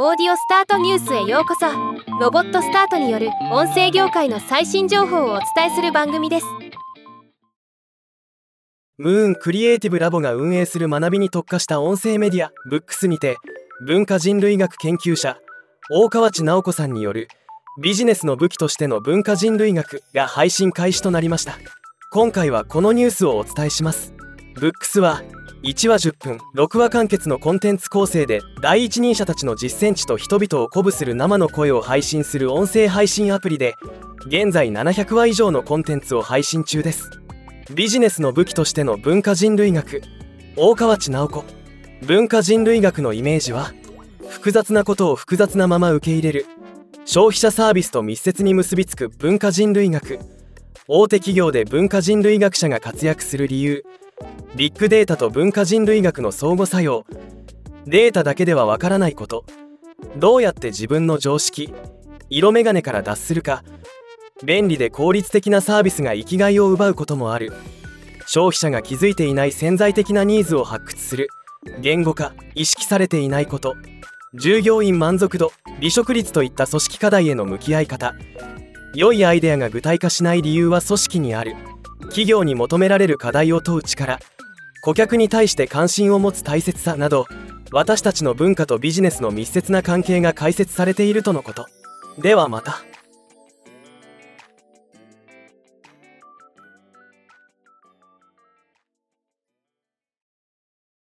オーディオスタートニュースへようこそ。ロボットスタートによる音声業界の最新情報をお伝えする番組です。ムーンクリエイティブラボが運営する学びに特化した音声メディアブックスにて文化人類学研究者大河内直子さんによるビジネスの武器としての文化人類学が配信開始となりました。今回はこのニュースをお伝えします。ブックスは1話10分6話完結のコンテンツ構成で第一人者たちの実践地と人々を鼓舞する生の声を配信する音声配信アプリで現在700話以上のコンテンツを配信中です。ビジネスの武器としての文化人類学大河内直子。文化人類学のイメージは複雑なことを複雑なまま受け入れる消費者サービスと密接に結びつく文化人類学。大手企業で文化人類学者が活躍する理由ビッグデータと文化人類学の相互作用。データだけではわからないこと。どうやって自分の常識色眼鏡から脱するか便利で効率的なサービスが生きがいを奪うこともある。消費者が気づいていない潜在的なニーズを発掘する。言語化意識されていないこと。従業員満足度離職率といった組織課題への向き合い方。良いアイデアが具体化しない理由は組織にある。企業に求められる課題を問う力。顧客に対して関心を持つ大切さなど私たちの文化とビジネスの密接な関係が解説されているとのことではまた。